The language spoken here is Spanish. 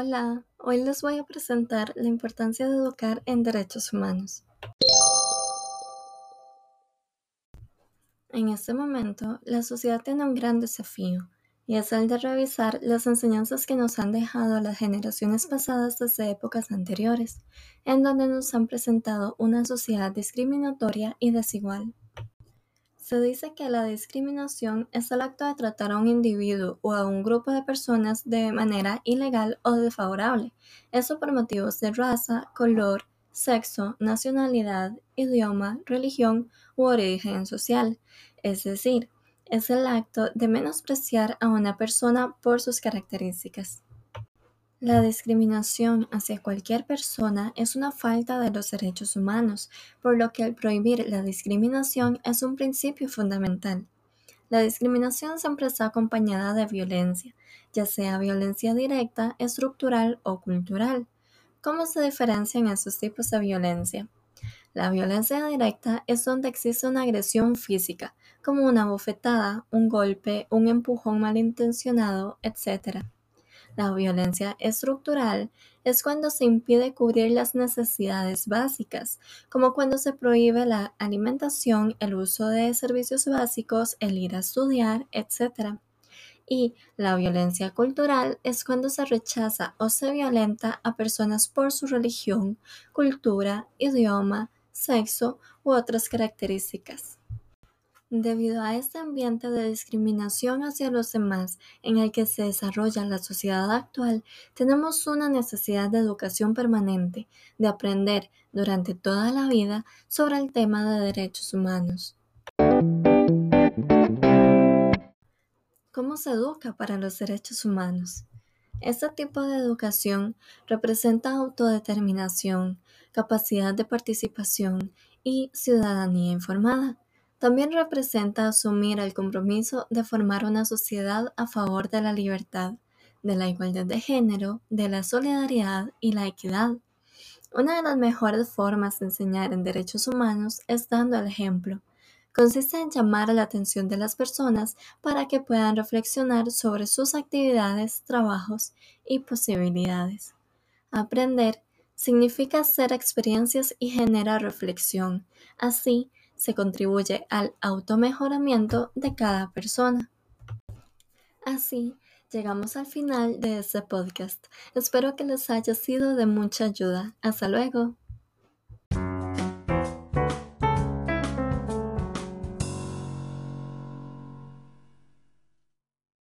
Hola, hoy les voy a presentar la importancia de educar en derechos humanos. En este momento, la sociedad tiene un gran desafío, y es el de revisar las enseñanzas que nos han dejado las generaciones pasadas desde épocas anteriores, en donde nos han presentado una sociedad discriminatoria y desigual. Se dice que la discriminación es el acto de tratar a un individuo o a un grupo de personas de manera ilegal o desfavorable, eso por motivos de raza, color, sexo, nacionalidad, idioma, religión u origen social, es decir, es el acto de menospreciar a una persona por sus características. La discriminación hacia cualquier persona es una falta de los derechos humanos, por lo que al prohibir la discriminación es un principio fundamental. La discriminación siempre está acompañada de violencia, ya sea violencia directa, estructural o cultural. ¿Cómo se diferencian esos tipos de violencia? La violencia directa es donde existe una agresión física, como una bofetada, un golpe, un empujón malintencionado, etc. La violencia estructural es cuando se impide cubrir las necesidades básicas, como cuando se prohíbe la alimentación, el uso de servicios básicos, el ir a estudiar, etc. Y la violencia cultural es cuando se rechaza o se violenta a personas por su religión, cultura, idioma, sexo u otras características. Debido a este ambiente de discriminación hacia los demás en el que se desarrolla la sociedad actual, tenemos una necesidad de educación permanente, de aprender durante toda la vida sobre el tema de derechos humanos. ¿Cómo se educa para los derechos humanos? Este tipo de educación representa autodeterminación, capacidad de participación y ciudadanía informada también representa asumir el compromiso de formar una sociedad a favor de la libertad, de la igualdad de género, de la solidaridad y la equidad. Una de las mejores formas de enseñar en derechos humanos es dando el ejemplo. Consiste en llamar la atención de las personas para que puedan reflexionar sobre sus actividades, trabajos y posibilidades. Aprender significa hacer experiencias y generar reflexión. Así, se contribuye al automejoramiento de cada persona. Así, llegamos al final de este podcast. Espero que les haya sido de mucha ayuda. Hasta luego.